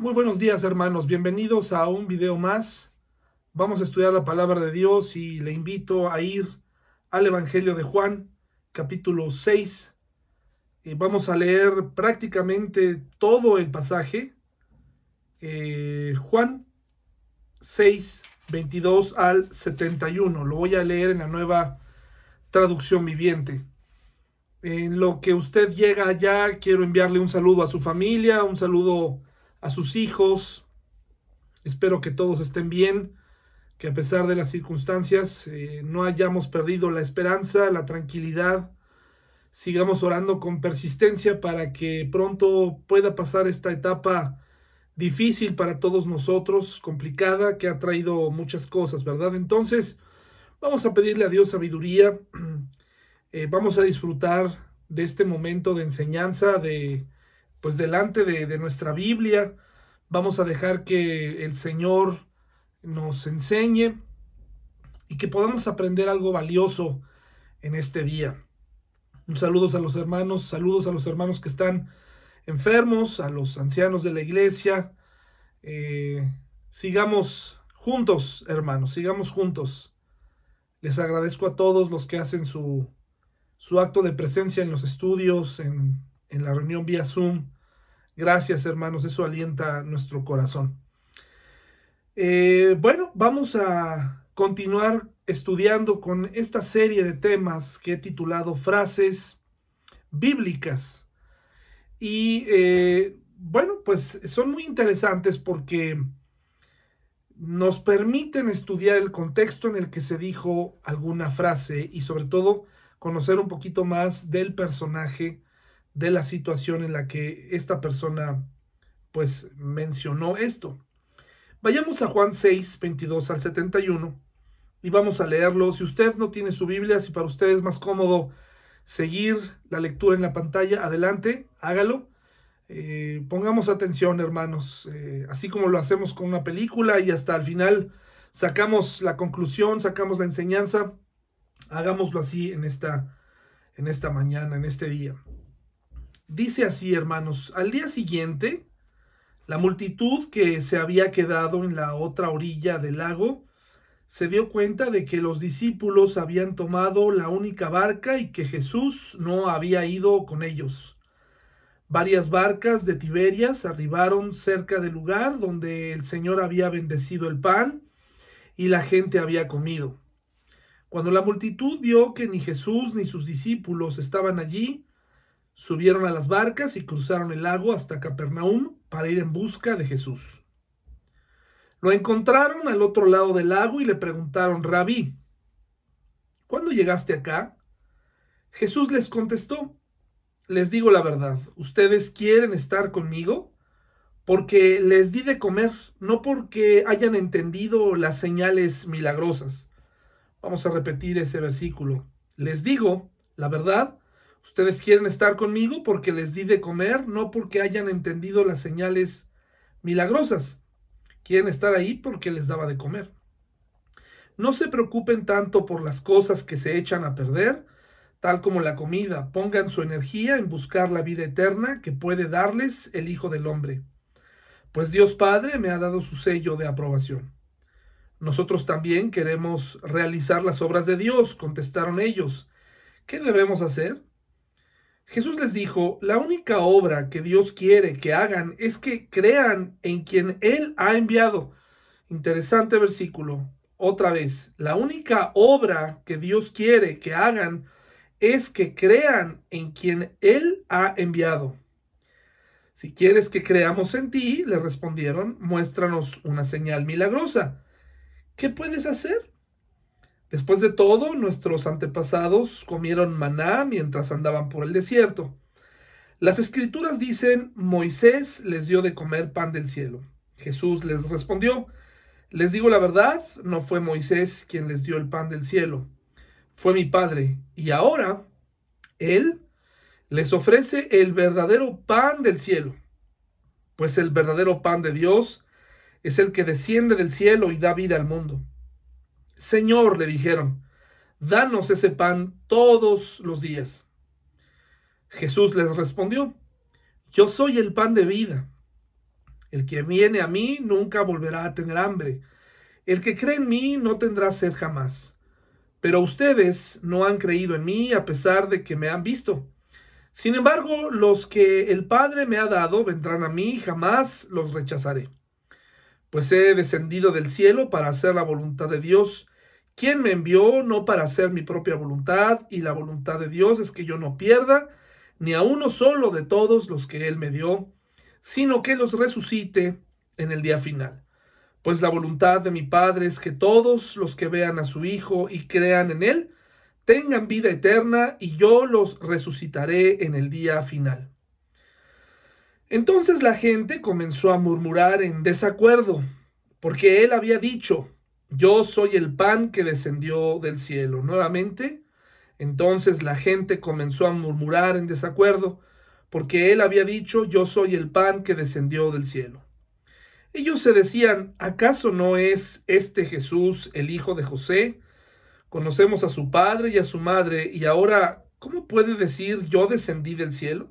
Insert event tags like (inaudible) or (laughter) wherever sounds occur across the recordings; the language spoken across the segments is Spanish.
Muy buenos días hermanos, bienvenidos a un video más. Vamos a estudiar la palabra de Dios y le invito a ir al Evangelio de Juan, capítulo 6. Eh, vamos a leer prácticamente todo el pasaje. Eh, Juan 6, 22 al 71. Lo voy a leer en la nueva traducción viviente. En lo que usted llega allá, quiero enviarle un saludo a su familia, un saludo a sus hijos. Espero que todos estén bien, que a pesar de las circunstancias eh, no hayamos perdido la esperanza, la tranquilidad. Sigamos orando con persistencia para que pronto pueda pasar esta etapa difícil para todos nosotros, complicada, que ha traído muchas cosas, ¿verdad? Entonces, vamos a pedirle a Dios sabiduría, (clears throat) eh, vamos a disfrutar de este momento de enseñanza, de, pues delante de, nuestra Biblia. Vamos a dejar que el Señor nos enseñe y que podamos aprender algo valioso en este día. Un saludos a los hermanos, saludos a los hermanos que están enfermos, a los ancianos de la iglesia. Eh, sigamos juntos, hermanos, sigamos juntos. Les agradezco a todos los que hacen su, su acto de presencia en los estudios, en, en la reunión vía Zoom. Gracias, hermanos, eso alienta nuestro corazón. Eh, bueno, vamos a continuar estudiando con esta serie de temas que he titulado Frases Bíblicas. Y eh, bueno, pues son muy interesantes porque nos permiten estudiar el contexto en el que se dijo alguna frase y sobre todo conocer un poquito más del personaje de la situación en la que esta persona pues mencionó esto. Vayamos a Juan 6, 22 al 71 y vamos a leerlo. Si usted no tiene su Biblia, si para usted es más cómodo seguir la lectura en la pantalla, adelante, hágalo. Eh, pongamos atención, hermanos, eh, así como lo hacemos con una película y hasta al final sacamos la conclusión, sacamos la enseñanza, hagámoslo así en esta, en esta mañana, en este día. Dice así, hermanos, al día siguiente, la multitud que se había quedado en la otra orilla del lago se dio cuenta de que los discípulos habían tomado la única barca y que Jesús no había ido con ellos. Varias barcas de Tiberias arribaron cerca del lugar donde el Señor había bendecido el pan y la gente había comido. Cuando la multitud vio que ni Jesús ni sus discípulos estaban allí, Subieron a las barcas y cruzaron el lago hasta Capernaum para ir en busca de Jesús. Lo encontraron al otro lado del lago y le preguntaron, Rabí, ¿cuándo llegaste acá? Jesús les contestó, les digo la verdad, ¿ustedes quieren estar conmigo? Porque les di de comer, no porque hayan entendido las señales milagrosas. Vamos a repetir ese versículo. Les digo, la verdad, Ustedes quieren estar conmigo porque les di de comer, no porque hayan entendido las señales milagrosas. Quieren estar ahí porque les daba de comer. No se preocupen tanto por las cosas que se echan a perder, tal como la comida. Pongan su energía en buscar la vida eterna que puede darles el Hijo del Hombre. Pues Dios Padre me ha dado su sello de aprobación. Nosotros también queremos realizar las obras de Dios, contestaron ellos. ¿Qué debemos hacer? Jesús les dijo, la única obra que Dios quiere que hagan es que crean en quien Él ha enviado. Interesante versículo. Otra vez, la única obra que Dios quiere que hagan es que crean en quien Él ha enviado. Si quieres que creamos en ti, le respondieron, muéstranos una señal milagrosa. ¿Qué puedes hacer? Después de todo, nuestros antepasados comieron maná mientras andaban por el desierto. Las escrituras dicen, Moisés les dio de comer pan del cielo. Jesús les respondió, les digo la verdad, no fue Moisés quien les dio el pan del cielo, fue mi Padre. Y ahora, Él les ofrece el verdadero pan del cielo, pues el verdadero pan de Dios es el que desciende del cielo y da vida al mundo. Señor, le dijeron, danos ese pan todos los días. Jesús les respondió, yo soy el pan de vida. El que viene a mí nunca volverá a tener hambre. El que cree en mí no tendrá sed jamás. Pero ustedes no han creído en mí a pesar de que me han visto. Sin embargo, los que el Padre me ha dado vendrán a mí y jamás los rechazaré. Pues he descendido del cielo para hacer la voluntad de Dios, quien me envió no para hacer mi propia voluntad, y la voluntad de Dios es que yo no pierda ni a uno solo de todos los que Él me dio, sino que los resucite en el día final. Pues la voluntad de mi Padre es que todos los que vean a su Hijo y crean en Él, tengan vida eterna y yo los resucitaré en el día final. Entonces la gente comenzó a murmurar en desacuerdo, porque él había dicho, yo soy el pan que descendió del cielo. Nuevamente, entonces la gente comenzó a murmurar en desacuerdo, porque él había dicho, yo soy el pan que descendió del cielo. Ellos se decían, ¿acaso no es este Jesús el hijo de José? Conocemos a su padre y a su madre, y ahora, ¿cómo puede decir yo descendí del cielo?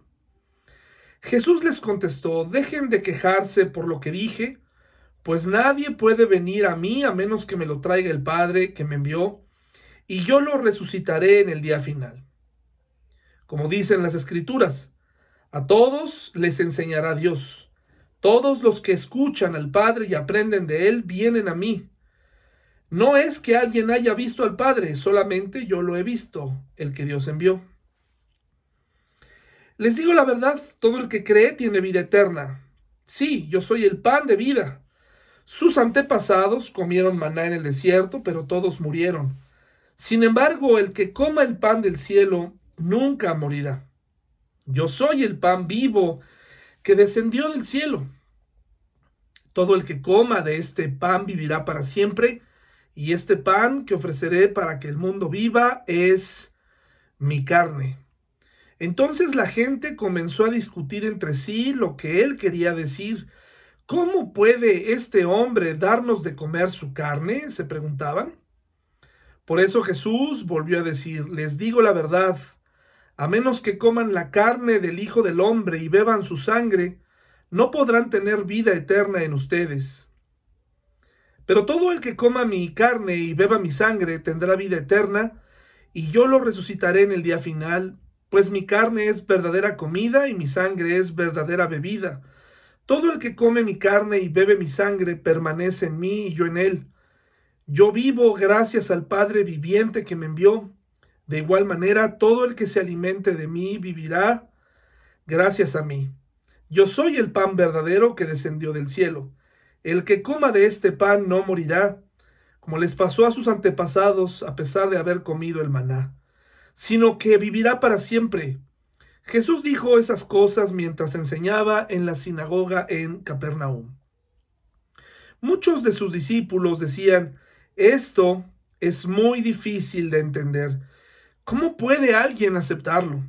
Jesús les contestó, dejen de quejarse por lo que dije, pues nadie puede venir a mí a menos que me lo traiga el Padre que me envió, y yo lo resucitaré en el día final. Como dicen las Escrituras, a todos les enseñará Dios. Todos los que escuchan al Padre y aprenden de Él vienen a mí. No es que alguien haya visto al Padre, solamente yo lo he visto, el que Dios envió. Les digo la verdad, todo el que cree tiene vida eterna. Sí, yo soy el pan de vida. Sus antepasados comieron maná en el desierto, pero todos murieron. Sin embargo, el que coma el pan del cielo nunca morirá. Yo soy el pan vivo que descendió del cielo. Todo el que coma de este pan vivirá para siempre, y este pan que ofreceré para que el mundo viva es mi carne. Entonces la gente comenzó a discutir entre sí lo que él quería decir. ¿Cómo puede este hombre darnos de comer su carne? se preguntaban. Por eso Jesús volvió a decir, les digo la verdad, a menos que coman la carne del Hijo del Hombre y beban su sangre, no podrán tener vida eterna en ustedes. Pero todo el que coma mi carne y beba mi sangre tendrá vida eterna, y yo lo resucitaré en el día final, pues mi carne es verdadera comida y mi sangre es verdadera bebida. Todo el que come mi carne y bebe mi sangre permanece en mí y yo en él. Yo vivo gracias al Padre viviente que me envió. De igual manera, todo el que se alimente de mí vivirá gracias a mí. Yo soy el pan verdadero que descendió del cielo. El que coma de este pan no morirá, como les pasó a sus antepasados a pesar de haber comido el maná, sino que vivirá para siempre. Jesús dijo esas cosas mientras enseñaba en la sinagoga en Capernaum. Muchos de sus discípulos decían, esto es muy difícil de entender. ¿Cómo puede alguien aceptarlo?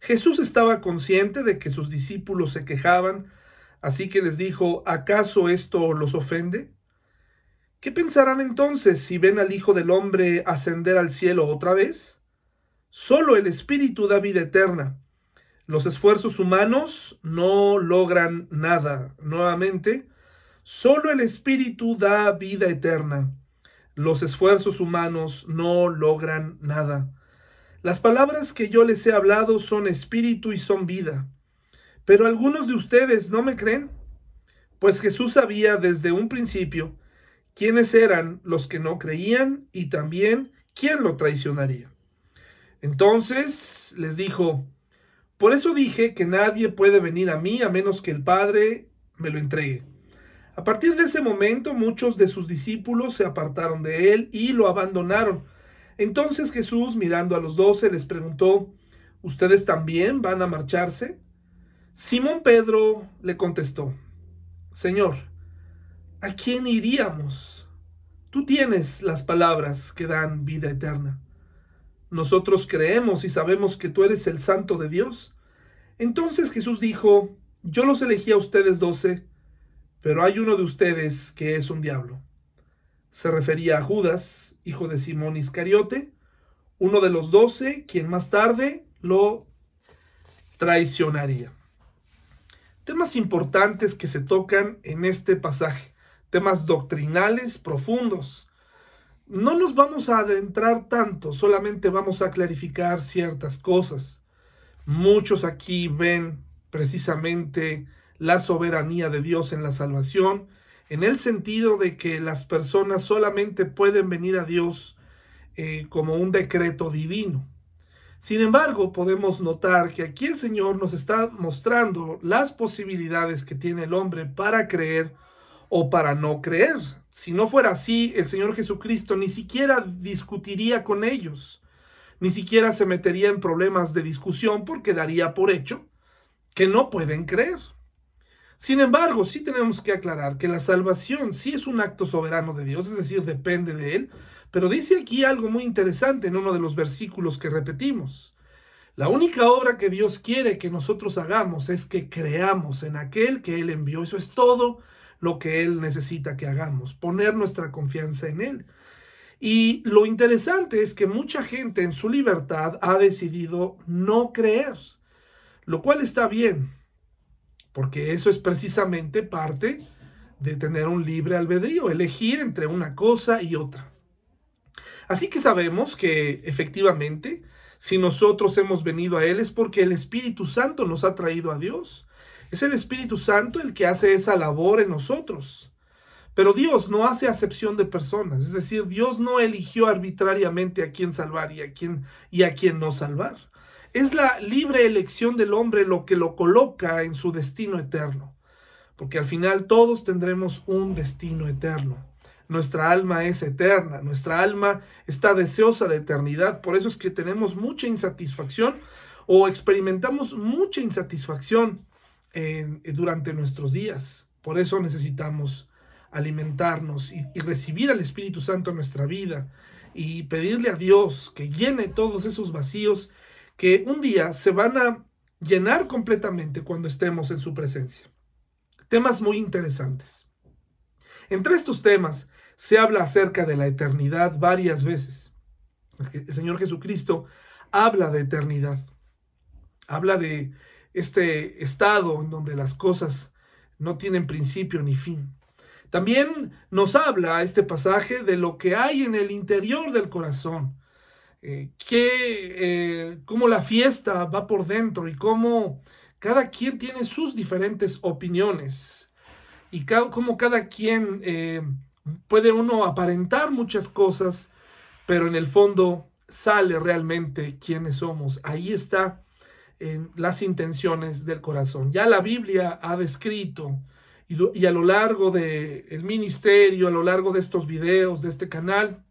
Jesús estaba consciente de que sus discípulos se quejaban Así que les dijo, ¿acaso esto los ofende? ¿Qué pensarán entonces si ven al Hijo del Hombre ascender al cielo otra vez? Solo el Espíritu da vida eterna. Los esfuerzos humanos no logran nada. Nuevamente, solo el Espíritu da vida eterna. Los esfuerzos humanos no logran nada. Las palabras que yo les he hablado son espíritu y son vida. Pero algunos de ustedes no me creen, pues Jesús sabía desde un principio quiénes eran los que no creían y también quién lo traicionaría. Entonces les dijo, por eso dije que nadie puede venir a mí a menos que el Padre me lo entregue. A partir de ese momento muchos de sus discípulos se apartaron de él y lo abandonaron. Entonces Jesús, mirando a los doce, les preguntó, ¿Ustedes también van a marcharse? Simón Pedro le contestó, Señor, ¿a quién iríamos? Tú tienes las palabras que dan vida eterna. Nosotros creemos y sabemos que tú eres el santo de Dios. Entonces Jesús dijo, yo los elegí a ustedes doce, pero hay uno de ustedes que es un diablo. Se refería a Judas, hijo de Simón Iscariote, uno de los doce, quien más tarde lo traicionaría. temas importantes que se tocan en este pasaje, temas doctrinales profundos. No nos vamos a adentrar tanto, solamente vamos a clarificar ciertas cosas. Muchos aquí ven precisamente la soberanía de Dios en la salvación, en el sentido de que las personas solamente pueden venir a Dios eh, como un decreto divino. Sin embargo, podemos notar que aquí el Señor nos está mostrando las posibilidades que tiene el hombre para creer o para no creer. Si no fuera así, el Señor Jesucristo ni siquiera discutiría con ellos, ni siquiera se metería en problemas de discusión porque daría por hecho que no pueden creer. Sin embargo, sí tenemos que aclarar que la salvación sí es un acto soberano de Dios, es decir, depende de Él, pero dice aquí algo muy interesante en uno de los versículos que repetimos. La única obra que Dios quiere que nosotros hagamos es que creamos en aquel que Él envió. Eso es todo lo que Él necesita que hagamos, poner nuestra confianza en Él. Y lo interesante es que mucha gente en su libertad ha decidido no creer, lo cual está bien, porque eso es precisamente parte de tener un libre albedrío, elegir entre una cosa y otra. Así que sabemos que efectivamente, si nosotros hemos venido a Él es porque el Espíritu Santo nos ha traído a Dios. Es el Espíritu Santo el que hace esa labor en nosotros. Pero Dios no hace acepción de personas, es decir, Dios no eligió arbitrariamente a quién salvar y a quién, y a quién no salvar. Es la libre elección del hombre lo que lo coloca en su destino eterno, porque al final todos tendremos un destino eterno. Nuestra alma es eterna, nuestra alma está deseosa de eternidad, por eso es que tenemos mucha insatisfacción o experimentamos mucha insatisfacción durante nuestros días. Por eso necesitamos alimentarnos y, y recibir al Espíritu Santo en nuestra vida y pedirle a Dios que llene todos esos vacíos que un día se van a llenar completamente cuando estemos en su presencia. Temas muy interesantes. Entre estos temas se habla acerca de la eternidad varias veces. El Señor Jesucristo habla de eternidad. Habla de este estado en donde las cosas no tienen principio ni fin. También nos habla este pasaje de lo que hay en el interior del corazón, eh, que eh, cómo la fiesta va por dentro y cómo cada quien tiene sus diferentes opiniones y cómo cada quien eh, puede uno aparentar muchas cosas, pero en el fondo sale realmente quiénes somos. Ahí está en las intenciones del corazón. Ya la Biblia ha descrito y, a lo largo del el ministerio, a lo largo de estos videos, de este canal,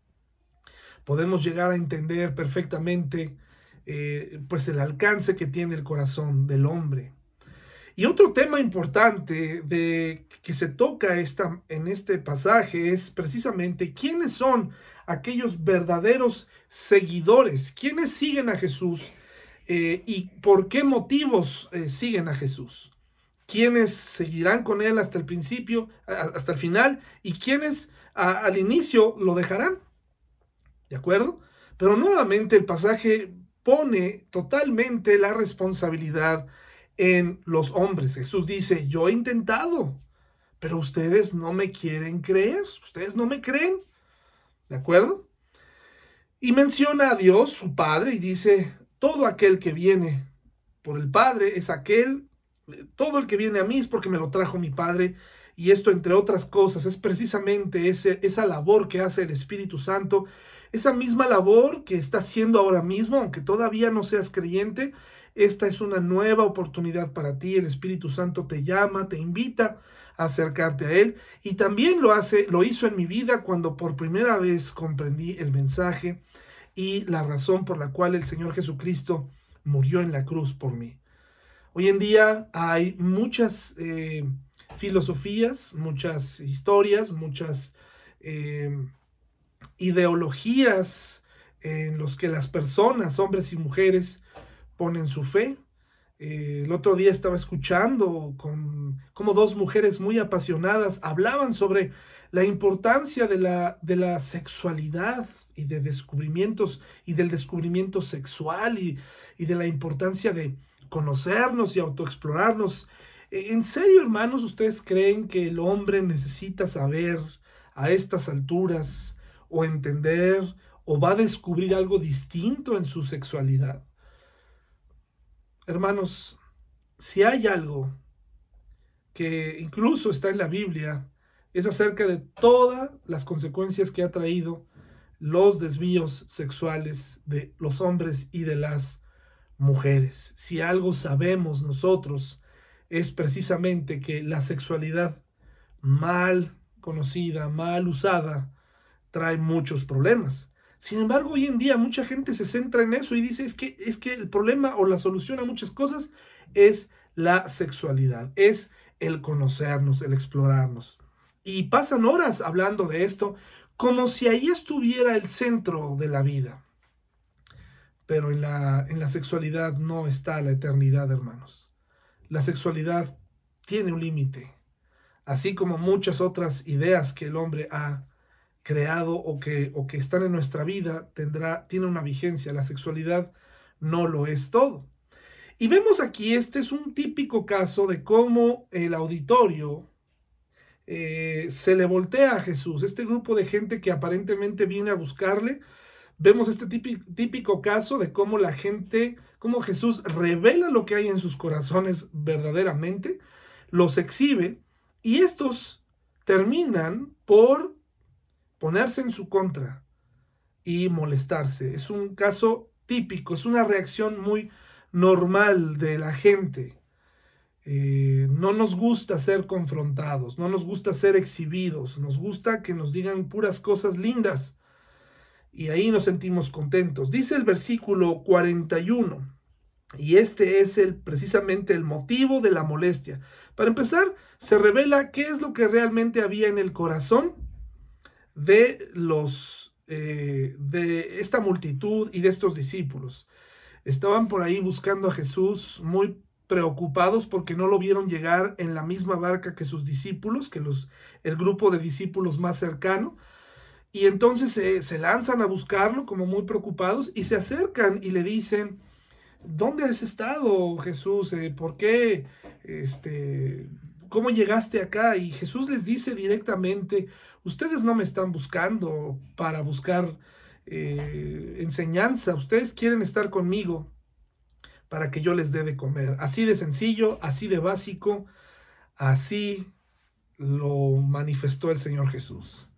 podemos llegar a entender perfectamente eh, pues el alcance que tiene el corazón del hombre. Y otro tema importante de, que se toca esta, en este pasaje es precisamente quiénes son aquellos verdaderos seguidores, quiénes siguen a Jesús eh, y por qué motivos eh, siguen a Jesús. Quiénes seguirán con él hasta el principio, hasta el final, y quiénes al inicio lo dejarán. ¿De acuerdo? Pero nuevamente el pasaje pone totalmente la responsabilidad en los hombres. Jesús dice, yo he intentado, pero ustedes no me quieren creer, ustedes no me creen. ¿De acuerdo? Y menciona a Dios, su Padre, y dice, todo aquel que viene por el Padre es aquel, todo el que viene a mí es porque me lo trajo mi Padre. Y esto, entre otras cosas, es precisamente ese, esa labor que hace el Espíritu Santo, esa misma labor que está haciendo ahora mismo, aunque todavía no seas creyente, esta es una nueva oportunidad para ti. El Espíritu Santo te llama, te invita a acercarte a Él. Y también lo hace, lo hizo en mi vida cuando por primera vez comprendí el mensaje y la razón por la cual el Señor Jesucristo murió en la cruz por mí. Hoy en día hay muchas eh, filosofías, muchas historias, muchas eh, ideologías en los que las personas, hombres y mujeres, ponen su fe. Eh, el otro día estaba escuchando con como dos mujeres muy apasionadas hablaban sobre la importancia de la, de la sexualidad y de descubrimientos y del descubrimiento sexual y, y de la importancia de conocernos y autoexplorarnos. ¿En serio, hermanos, ustedes creen que el hombre necesita saber a estas alturas o entender o va a descubrir algo distinto en su sexualidad? Hermanos, si hay algo que incluso está en la Biblia, es acerca de todas las consecuencias que ha traído los desvíos sexuales de los hombres y de las mujeres. Si algo sabemos nosotros es precisamente que la sexualidad mal conocida, mal usada, trae muchos problemas. Sin embargo, hoy en día mucha gente se centra en eso y dice es que, es que el problema o la solución a muchas cosas es la sexualidad, es el conocernos, el explorarnos. Y pasan horas hablando de esto como si ahí estuviera el centro de la vida. Pero en la, en la sexualidad no está la eternidad, hermanos. La sexualidad tiene un límite, así como muchas otras ideas que el hombre ha creado o que, o que están en nuestra vida, tendrá, tiene una vigencia. La sexualidad no lo es todo. Y vemos aquí, este es un típico caso de cómo el auditorio eh, se le voltea a Jesús, este grupo de gente que aparentemente viene a buscarle. Vemos este típico, típico caso de cómo la gente, cómo Jesús revela lo que hay en sus corazones verdaderamente, los exhibe y estos terminan por ponerse en su contra y molestarse. Es un caso típico, es una reacción muy normal de la gente. Eh, no nos gusta ser confrontados, no nos gusta ser exhibidos, nos gusta que nos digan puras cosas lindas. Y ahí nos sentimos contentos. Dice el versículo 41, y este es el, precisamente el motivo de la molestia. Para empezar, se revela qué es lo que realmente había en el corazón de los eh, de esta multitud y de estos discípulos. Estaban por ahí buscando a Jesús muy preocupados porque no lo vieron llegar en la misma barca que sus discípulos, que los, el grupo de discípulos más cercano. Y entonces se, lanzan a buscarlo como muy preocupados y se acercan y le dicen, ¿dónde has estado, Jesús? Eh, ¿Por qué? Este, ¿Cómo llegaste acá? Y Jesús les dice directamente, ustedes no me están buscando para buscar eh, enseñanza, ustedes quieren estar conmigo para que yo les dé de comer. Así de sencillo, así de básico, así lo manifestó el Señor Jesús.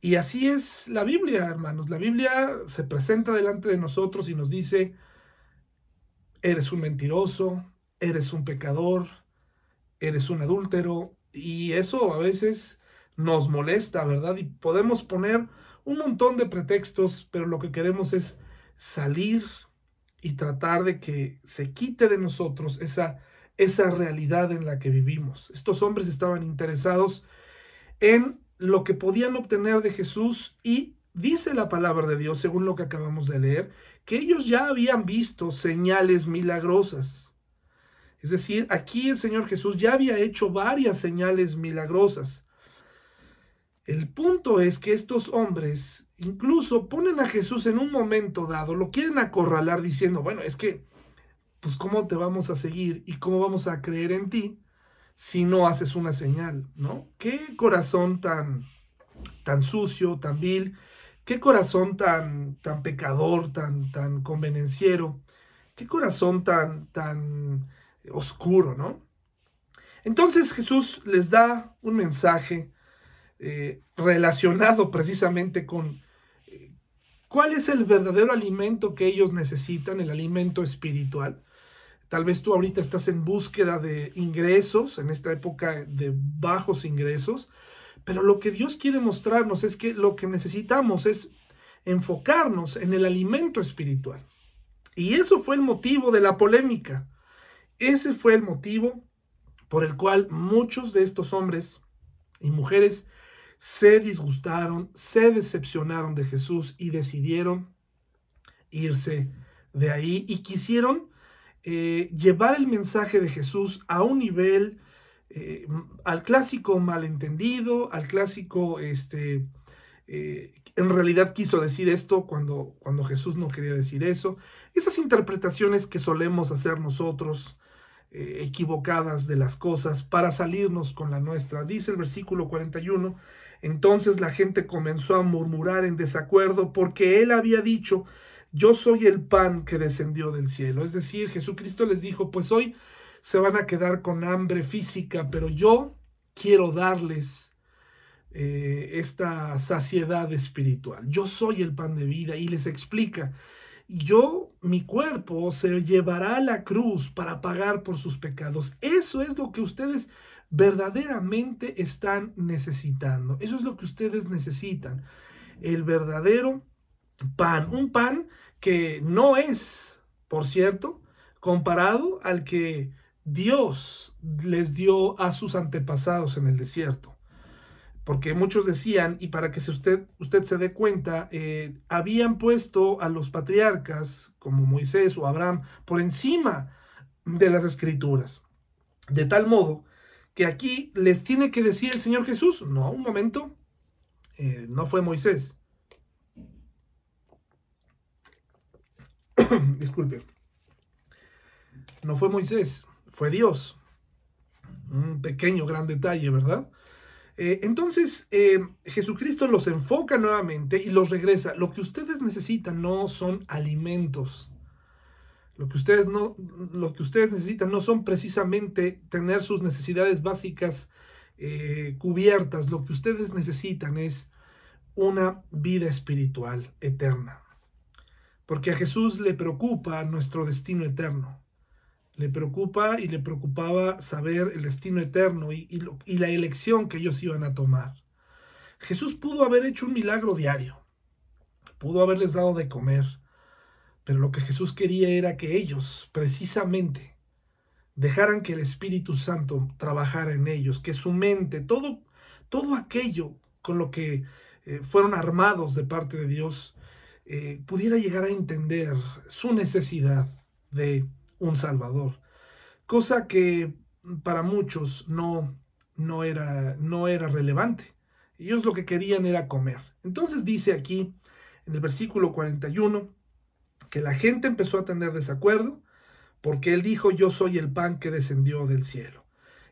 Y así es la Biblia, hermanos. La Biblia se presenta delante de nosotros y nos dice, eres un mentiroso, eres un pecador, eres un adúltero. Y eso a veces nos molesta, ¿verdad? Y podemos poner un montón de pretextos, pero lo que queremos es salir y tratar de que se quite de nosotros esa, esa realidad en la que vivimos. Estos hombres estaban interesados en lo que podían obtener de Jesús y dice la palabra de Dios, según lo que acabamos de leer, que ellos ya habían visto señales milagrosas. Es decir, aquí el Señor Jesús ya había hecho varias señales milagrosas. El punto es que estos hombres incluso ponen a Jesús en un momento dado, lo quieren acorralar diciendo, bueno, es que, pues cómo te vamos a seguir y cómo vamos a creer en ti si no haces una señal, ¿no? Qué corazón tan, tan sucio, tan vil, qué corazón tan, tan pecador, tan, tan convenenciero, qué corazón tan, tan oscuro, ¿no? Entonces Jesús les da un mensaje eh, relacionado precisamente con cuál es el verdadero alimento que ellos necesitan, el alimento espiritual. Tal vez tú ahorita estás en búsqueda de ingresos, en esta época de bajos ingresos, pero lo que Dios quiere mostrarnos es que lo que necesitamos es enfocarnos en el alimento espiritual. Y eso fue el motivo de la polémica. Ese fue el motivo por el cual muchos de estos hombres y mujeres se disgustaron, se decepcionaron de Jesús y decidieron irse de ahí y quisieron eh, llevar el mensaje de Jesús a un nivel, eh, al clásico malentendido, al clásico, este, eh, en realidad quiso decir esto cuando, cuando Jesús no quería decir eso. Esas interpretaciones que solemos hacer nosotros equivocadas de las cosas para salirnos con la nuestra. Dice el versículo 41, entonces la gente comenzó a murmurar en desacuerdo porque él había dicho, yo soy el pan que descendió del cielo. Es decir, Jesucristo les dijo, pues hoy se van a quedar con hambre física, pero yo quiero darles eh, esta saciedad espiritual. Yo soy el pan de vida y les explica, yo, mi cuerpo se llevará a la cruz para pagar por sus pecados. Eso es lo que ustedes verdaderamente están necesitando. Eso es lo que ustedes necesitan. El verdadero pan. Un pan que no es, por cierto, comparado al que Dios les dio a sus antepasados en el desierto. Porque muchos decían, y para que usted, usted se dé cuenta, eh, habían puesto a los patriarcas como Moisés o Abraham por encima de las escrituras. De tal modo que aquí les tiene que decir el Señor Jesús, no, un momento, eh, no fue Moisés. (clears throat) Disculpe. No fue Moisés, fue Dios. Un pequeño, gran detalle, ¿verdad? Eh, entonces, eh, Jesucristo los enfoca nuevamente y los regresa. Lo que ustedes necesitan no son alimentos. Lo que ustedes, no, lo que ustedes necesitan no son precisamente tener sus necesidades básicas eh, cubiertas. Lo que ustedes necesitan es una vida espiritual eterna. Porque a Jesús le preocupa nuestro destino eterno. Le preocupa y le preocupaba saber el destino eterno y, y, la elección que ellos iban a tomar. Jesús pudo haber hecho un milagro diario, pudo haberles dado de comer, pero lo que Jesús quería era que ellos, precisamente, dejaran que el Espíritu Santo trabajara en ellos, que su mente, todo, todo aquello con lo que eh, fueron armados de parte de Dios, eh, pudiera llegar a entender su necesidad de un Salvador, cosa que para muchos no, no, era, no era relevante. Ellos lo que querían era comer. Entonces dice aquí en el versículo 41 que la gente empezó a tener desacuerdo porque él dijo yo soy el pan que descendió del cielo.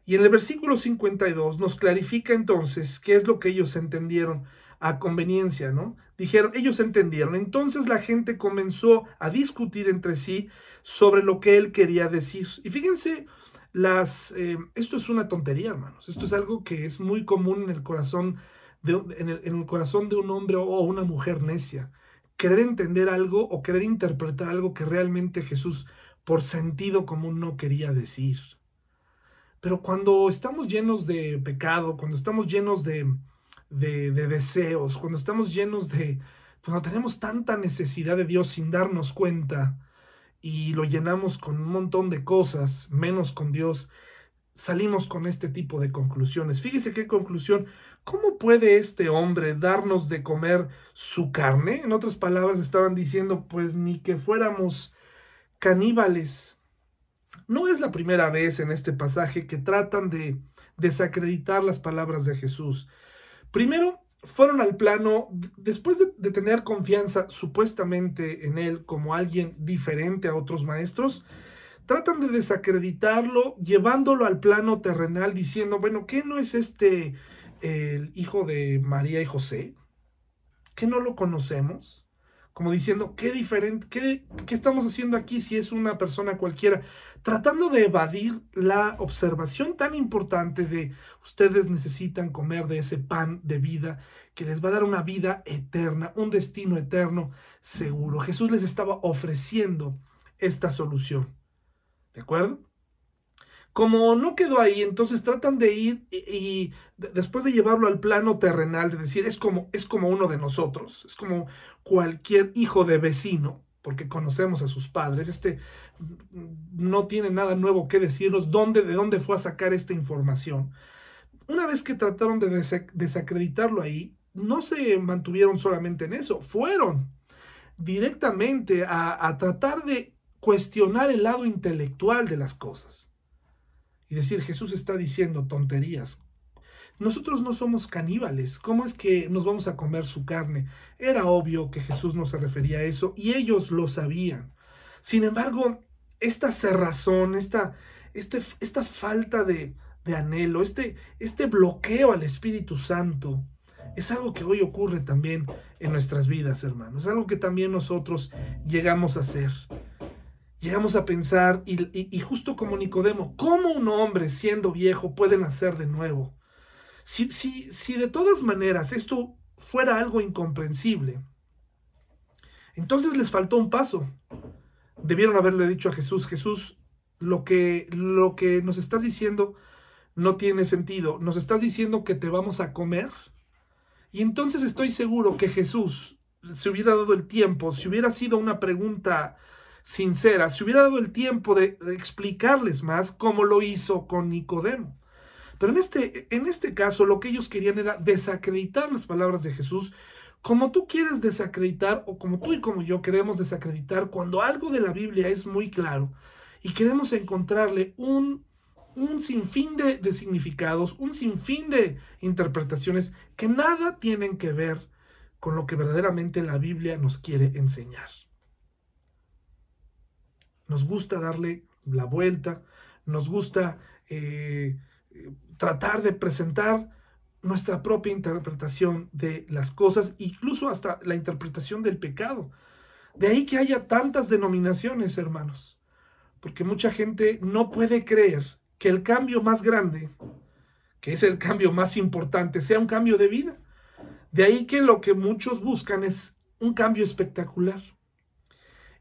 Y en el versículo 52 nos clarifica entonces qué es lo que ellos entendieron a conveniencia, ¿no? Dijeron, ellos entendieron. Entonces la gente comenzó a discutir entre sí sobre lo que él quería decir. Y fíjense, las, eh, esto es una tontería, hermanos. Esto es algo que es muy común en el corazón de, en el, corazón de un hombre o una mujer necia. Querer entender algo o querer interpretar algo que realmente Jesús por sentido común no quería decir. Pero cuando estamos llenos de pecado, cuando estamos llenos de, de, deseos, cuando estamos llenos de, cuando tenemos tanta necesidad de Dios sin darnos cuenta y lo llenamos con un montón de cosas, menos con Dios, salimos con este tipo de conclusiones. Fíjese qué conclusión. ¿Cómo puede este hombre darnos de comer su carne? En otras palabras, estaban diciendo, pues ni que fuéramos caníbales. No es la primera vez en este pasaje que tratan de desacreditar las palabras de Jesús. Primero, fueron al plano, después de, tener confianza supuestamente en él como alguien diferente a otros maestros, tratan de desacreditarlo llevándolo al plano terrenal diciendo, bueno, ¿qué no es este el hijo de María y José? ¿Qué no lo conocemos? como diciendo, qué diferente, qué, qué, estamos haciendo aquí si es una persona cualquiera, tratando de evadir la observación tan importante de ustedes necesitan comer de ese pan de vida que les va a dar una vida eterna, un destino eterno seguro. Jesús les estaba ofreciendo esta solución. ¿De acuerdo? Como no quedó ahí, entonces tratan de ir y, después de llevarlo al plano terrenal, de decir, es como, es como uno de nosotros, es como cualquier hijo de vecino, porque conocemos a sus padres, este no tiene nada nuevo que decirnos, dónde, de dónde fue a sacar esta información. Una vez que trataron de desacreditarlo ahí, no se mantuvieron solamente en eso, fueron directamente a tratar de cuestionar el lado intelectual de las cosas y decir, Jesús está diciendo tonterías. Nosotros no somos caníbales. ¿Cómo es que nos vamos a comer su carne? Era obvio que Jesús no se refería a eso y ellos lo sabían. Sin embargo, esta cerrazón, esta, este, esta falta de, de anhelo, este, este bloqueo al Espíritu Santo, es algo que hoy ocurre también en nuestras vidas, hermanos. Es algo que también nosotros llegamos a hacer. Llegamos a pensar, y, justo como Nicodemo, ¿cómo un hombre siendo viejo puede nacer de nuevo? Si, si, si de todas maneras esto fuera algo incomprensible, entonces les faltó un paso. Debieron haberle dicho a Jesús, Jesús, lo que, lo que nos estás diciendo no tiene sentido. Nos estás diciendo que te vamos a comer. Y entonces estoy seguro que Jesús se hubiera dado el tiempo, si hubiera sido una pregunta sincera, se hubiera dado el tiempo de, explicarles más cómo lo hizo con Nicodemo. Pero en este, en este caso lo que ellos querían era desacreditar las palabras de Jesús como tú quieres desacreditar o como tú y como yo queremos desacreditar cuando algo de la Biblia es muy claro y queremos encontrarle un, un sinfín de, de significados, un sinfín de interpretaciones que nada tienen que ver con lo que verdaderamente la Biblia nos quiere enseñar. Nos gusta darle la vuelta, nos gusta eh, tratar de presentar nuestra propia interpretación de las cosas, incluso hasta la interpretación del pecado. De ahí que haya tantas denominaciones, hermanos, porque mucha gente no puede creer que el cambio más grande, que es el cambio más importante, sea un cambio de vida. De ahí que lo que muchos buscan es un cambio espectacular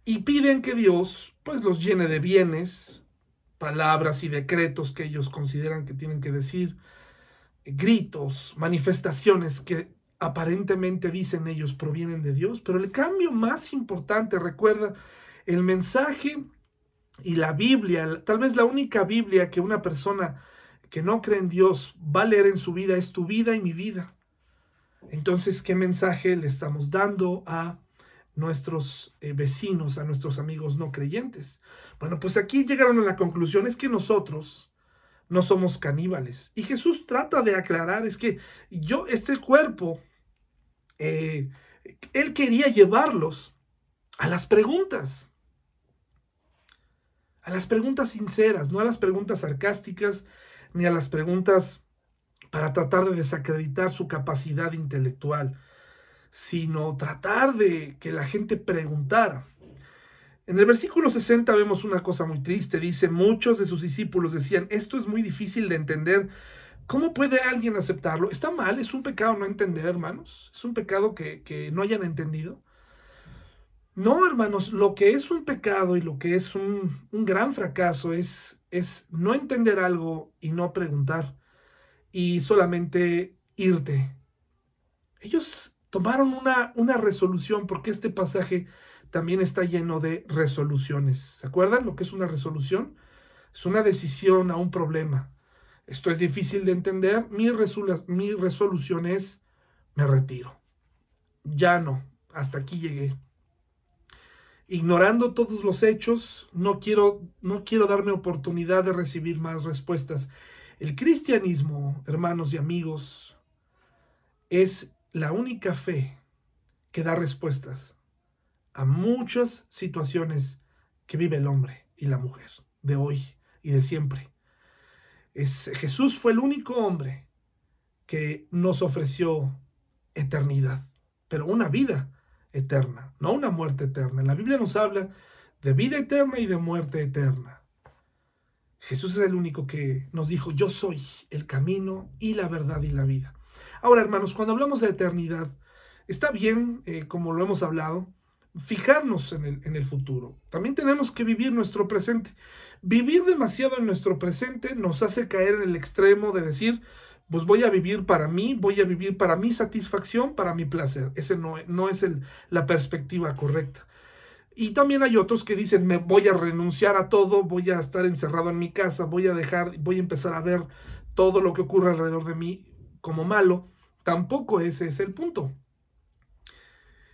y piden que Dios pues los llene de bienes, palabras y decretos que ellos consideran que tienen que decir, gritos, manifestaciones que aparentemente dicen ellos provienen de Dios, pero el cambio más importante, recuerda, el mensaje y la Biblia, tal vez la única Biblia que una persona que no cree en Dios va a leer en su vida es tu vida y mi vida. Entonces, ¿qué mensaje le estamos dando a nuestros eh, vecinos, a nuestros amigos no creyentes. Bueno, pues aquí llegaron a la conclusión, es que nosotros no somos caníbales. Y Jesús trata de aclarar, es que yo, este cuerpo, eh, él quería llevarlos a las preguntas, a las preguntas sinceras, no a las preguntas sarcásticas, ni a las preguntas para tratar de desacreditar su capacidad intelectual sino tratar de que la gente preguntara. En el versículo 60 vemos una cosa muy triste. Dice, muchos de sus discípulos decían, esto es muy difícil de entender. ¿Cómo puede alguien aceptarlo? Está mal, es un pecado no entender, hermanos. Es un pecado que, no hayan entendido. No, hermanos, lo que es un pecado y lo que es un, un gran fracaso es, es no entender algo y no preguntar y solamente irte. Ellos tomaron una, una resolución, porque este pasaje también está lleno de resoluciones. ¿Se acuerdan lo que es una resolución? Es una decisión a un problema. Esto es difícil de entender. Mi, mi resolución es, me retiro. Ya no, hasta aquí llegué. Ignorando todos los hechos, no quiero, no quiero darme oportunidad de recibir más respuestas. El cristianismo, hermanos y amigos, es la única fe que da respuestas a muchas situaciones que vive el hombre y la mujer de hoy y de siempre. Es, Jesús fue el único hombre que nos ofreció eternidad, pero una vida eterna, no una muerte eterna. La Biblia nos habla de vida eterna y de muerte eterna. Jesús es el único que nos dijo, yo soy el camino y la verdad y la vida. Ahora, hermanos, cuando hablamos de eternidad, está bien, eh, como lo hemos hablado, fijarnos en el, en el futuro. También tenemos que vivir nuestro presente. Vivir demasiado en nuestro presente nos hace caer en el extremo de decir, pues voy a vivir para mí, voy a vivir para mi satisfacción, para mi placer. Ese no, no es el, la perspectiva correcta. Y también hay otros que dicen, me voy a renunciar a todo, voy a estar encerrado en mi casa, voy a dejar, voy a empezar a ver todo lo que ocurre alrededor de mí como malo, tampoco ese es el punto.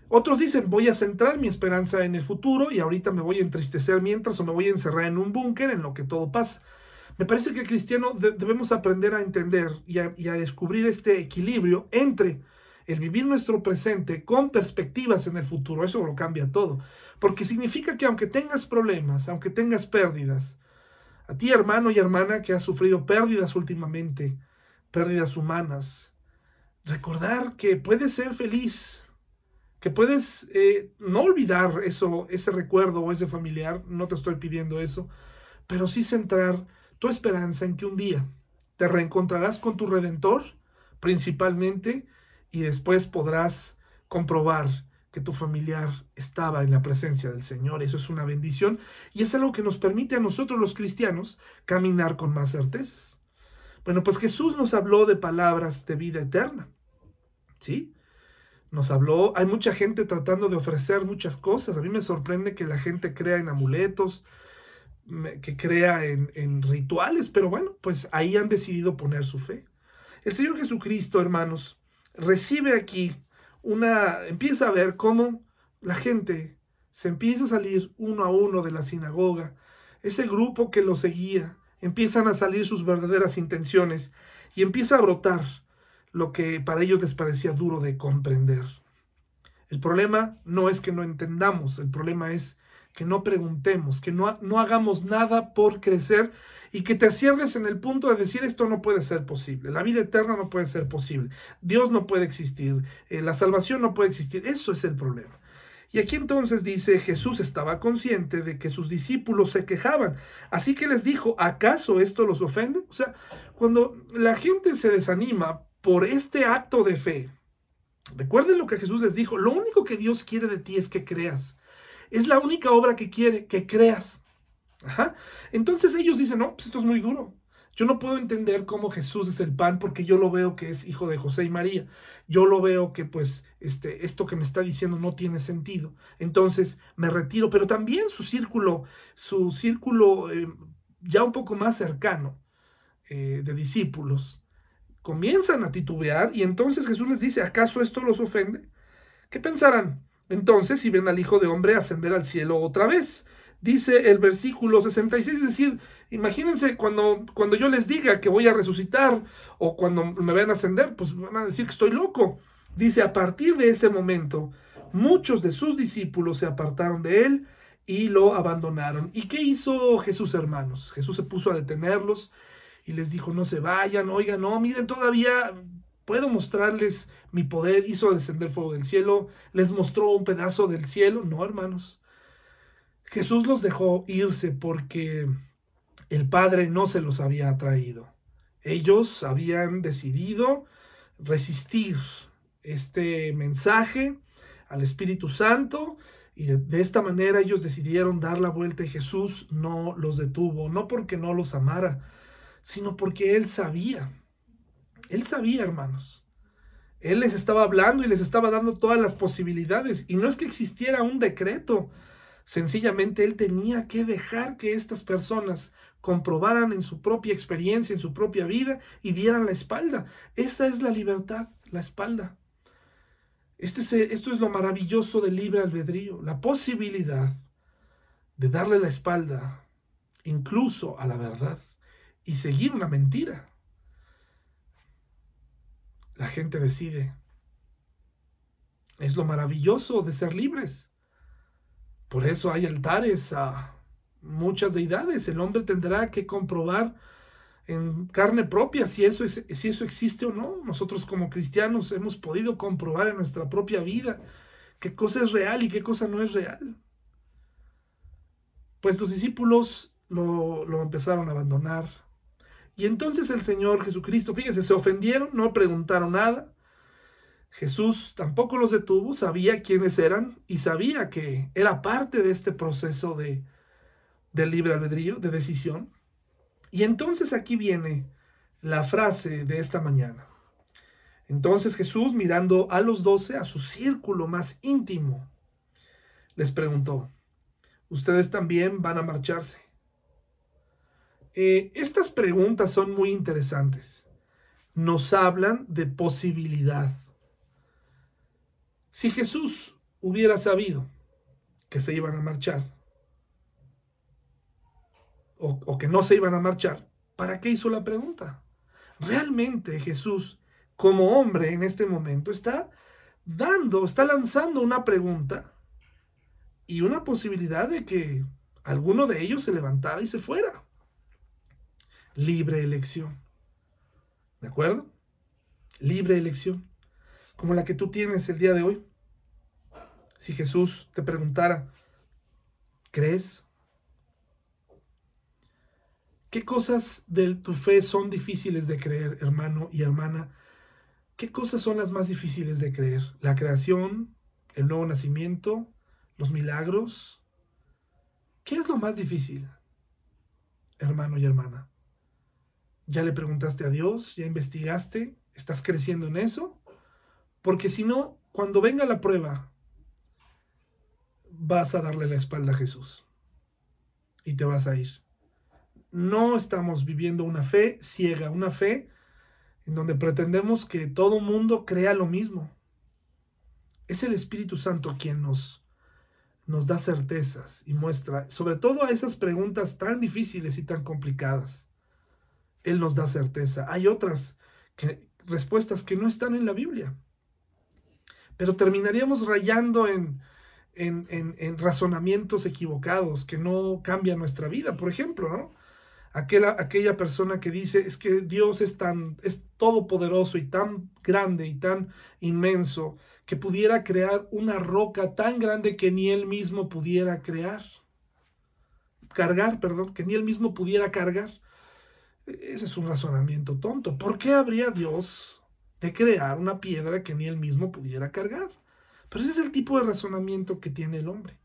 Otros dicen, voy a centrar mi esperanza en el futuro y ahorita me voy a entristecer mientras o me voy a encerrar en un búnker en lo que todo pasa. Me parece que cristiano debemos aprender a entender y a, y a descubrir este equilibrio entre el vivir nuestro presente con perspectivas en el futuro. Eso lo cambia todo. Porque significa que aunque tengas problemas, aunque tengas pérdidas, A ti, hermano y hermana, que has sufrido pérdidas últimamente, pérdidas humanas, recordar que puedes ser feliz, que puedes eh, no olvidar eso, ese recuerdo o ese familiar, no te estoy pidiendo eso, pero sí centrar tu esperanza en que un día te reencontrarás con tu redentor, principalmente, y después podrás comprobar que tu familiar estaba en la presencia del Señor. Eso es una bendición y es algo que nos permite a nosotros los cristianos caminar con más certezas. Bueno, pues Jesús nos habló de palabras de vida eterna. ¿Sí? Nos habló, hay mucha gente tratando de ofrecer muchas cosas. A mí me sorprende que la gente crea en amuletos, que crea en, en rituales, pero bueno, pues ahí han decidido poner su fe. El Señor Jesucristo, hermanos, recibe aquí una, empieza a ver cómo la gente se empieza a salir uno a uno de la sinagoga. Ese grupo que lo seguía, empiezan a salir sus verdaderas intenciones y empieza a brotar lo que para ellos les parecía duro de comprender. El problema no es que no entendamos, el problema es que no preguntemos, que no, no hagamos nada por crecer y que te cierres en el punto de decir esto no puede ser posible, la vida eterna no puede ser posible, Dios no puede existir, eh, la salvación no puede existir, eso es el problema. Y aquí entonces dice, Jesús estaba consciente de que sus discípulos se quejaban, así que les dijo, ¿acaso esto los ofende? O sea, cuando la gente se desanima por este acto de fe, recuerden lo que Jesús les dijo, lo único que Dios quiere de ti es que creas. Es la única obra que quiere, que creas. Ajá. Entonces ellos dicen, no, pues esto es muy duro. Yo no puedo entender cómo Jesús es el pan porque yo lo veo que es hijo de José y María. Yo lo veo que pues este, esto que me está diciendo no tiene sentido. Entonces me retiro, pero también su círculo, su círculo eh, ya un poco más cercano eh, de discípulos, comienzan a titubear y entonces Jesús les dice, ¿acaso esto los ofende? ¿Qué pensarán? Entonces, si ven al Hijo de Hombre ascender al cielo otra vez, dice el versículo 66, es decir, imagínense cuando, cuando yo les diga que voy a resucitar o cuando me vayan a ascender, pues van a decir que estoy loco. Dice, a partir de ese momento, muchos de sus discípulos se apartaron de él y lo abandonaron. ¿Y qué hizo Jesús, hermanos? Jesús se puso a detenerlos y les dijo, no se vayan, oigan, no, miren, todavía puedo mostrarles mi poder, hizo descender fuego del cielo, les mostró un pedazo del cielo. No, hermanos. Jesús los dejó irse porque el Padre no se los había traído. Ellos habían decidido resistir este mensaje al Espíritu Santo y de, esta manera ellos decidieron dar la vuelta y Jesús no los detuvo, no porque no los amara, sino porque Él sabía. Él sabía, hermanos. Él les estaba hablando y les estaba dando todas las posibilidades. Y no es que existiera un decreto Sencillamente él tenía que dejar que estas personas comprobaran en su propia experiencia, en su propia vida y dieran la espalda. Esa es la libertad, la espalda. Este es, esto es lo maravilloso del libre albedrío, la posibilidad de darle la espalda incluso a la verdad y seguir una mentira. La gente decide. Es lo maravilloso de ser libres. Por eso hay altares a muchas deidades. El hombre tendrá que comprobar en carne propia si eso, es, si eso existe o no. Nosotros como cristianos hemos podido comprobar en nuestra propia vida qué cosa es real y qué cosa no es real. Pues los discípulos lo, lo empezaron a abandonar. Y entonces el Señor Jesucristo, fíjese, se ofendieron, no preguntaron nada, Jesús tampoco los detuvo, sabía quiénes eran y sabía que era parte de este proceso de, libre albedrío, de decisión. Y entonces aquí viene la frase de esta mañana. Entonces Jesús, mirando a los doce, a su círculo más íntimo, les preguntó, ¿ustedes también van a marcharse? Eh, estas preguntas son muy interesantes. Nos hablan de posibilidad. Si Jesús hubiera sabido que se iban a marchar, o, que no se iban a marchar, ¿para qué hizo la pregunta? Realmente Jesús, como hombre en este momento, está dando, está lanzando una pregunta y una posibilidad de que alguno de ellos se levantara y se fuera. libre elección. ¿De acuerdo? Libre elección, como la que tú tienes el día de hoy. Si Jesús te preguntara, ¿crees? ¿Qué cosas de tu fe son difíciles de creer, hermano y hermana? ¿Qué cosas son las más difíciles de creer? ¿La creación? ¿El nuevo nacimiento? ¿Los milagros? ¿Qué es lo más difícil, hermano y hermana? ¿Ya le preguntaste a Dios? ¿Ya investigaste? ¿Estás creciendo en eso? Porque si no, cuando venga la prueba, vas a darle la espalda a Jesús y te vas a ir. No estamos viviendo una fe ciega, una fe en donde pretendemos que todo mundo crea lo mismo. Es el Espíritu Santo quien nos, nos da certezas y muestra, sobre todo a esas preguntas tan difíciles y tan complicadas. Él nos da certeza. Hay otras respuestas que no están en la Biblia. Pero terminaríamos rayando en, en, en, razonamientos equivocados que no cambian nuestra vida. Por ejemplo, ¿no? Aquella, persona que dice es que Dios es tan, es todopoderoso y tan grande y tan inmenso que pudiera crear una roca tan grande que ni él mismo pudiera crear. Cargar, perdón, que ni él mismo pudiera cargar. Ese es un razonamiento tonto. ¿Por qué habría Dios de crear una piedra que ni él mismo pudiera cargar? Pero ese es el tipo de razonamiento que tiene el hombre.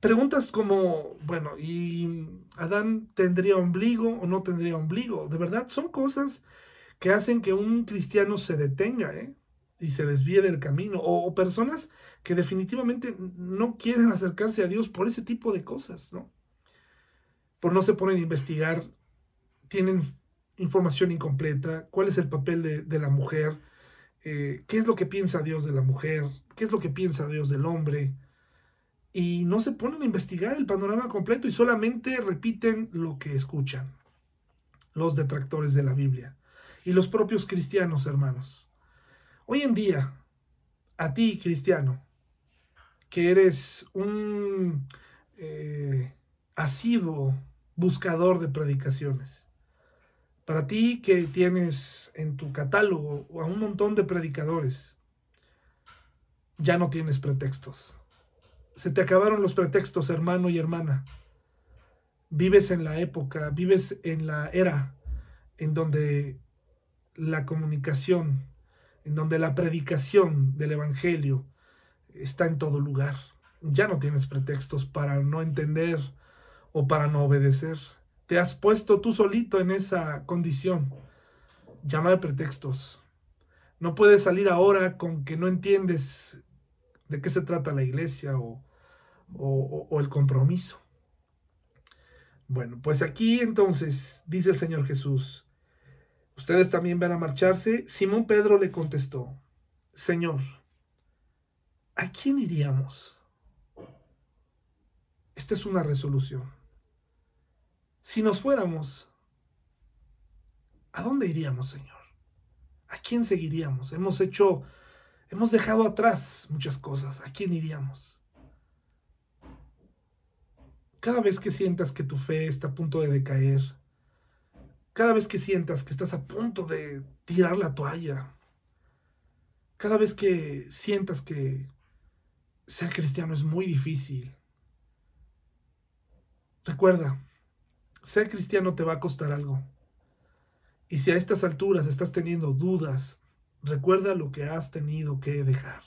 Preguntas como, bueno, ¿y Adán tendría ombligo o no tendría ombligo? De verdad, son cosas que hacen que un cristiano se detenga ¿eh? y se desvíe del camino. O, o, personas que definitivamente no quieren acercarse a Dios por ese tipo de cosas, ¿no? Por no se ponen a investigar tienen información incompleta, cuál es el papel de, la mujer, eh, qué es lo que piensa Dios de la mujer, qué es lo que piensa Dios del hombre, y no se ponen a investigar el panorama completo y solamente repiten lo que escuchan los detractores de la Biblia y los propios cristianos, hermanos. Hoy en día, a ti, cristiano, que eres un eh, asiduo buscador de predicaciones, para ti que tienes en tu catálogo a un montón de predicadores, ya no tienes pretextos. Se te acabaron los pretextos, hermano y hermana. Vives en la época, vives en la era en donde la comunicación, en donde la predicación del Evangelio está en todo lugar. Ya no tienes pretextos para no entender o para no obedecer. Te has puesto tú solito en esa condición. Llama de pretextos. No puedes salir ahora con que no entiendes de qué se trata la iglesia o, o el compromiso. Bueno, pues aquí entonces dice el Señor Jesús, ustedes también van a marcharse. Simón Pedro le contestó, Señor, ¿a quién iríamos? Esta es una resolución. Si nos fuéramos, ¿a dónde iríamos, Señor? ¿A quién seguiríamos? Hemos hecho, hemos dejado atrás muchas cosas. ¿A quién iríamos? Cada vez que sientas que tu fe está a punto de decaer, cada vez que sientas que estás a punto de tirar la toalla, cada vez que sientas que ser cristiano es muy difícil, recuerda, ser cristiano te va a costar algo. Y si a estas alturas estás teniendo dudas, recuerda lo que has tenido que dejar.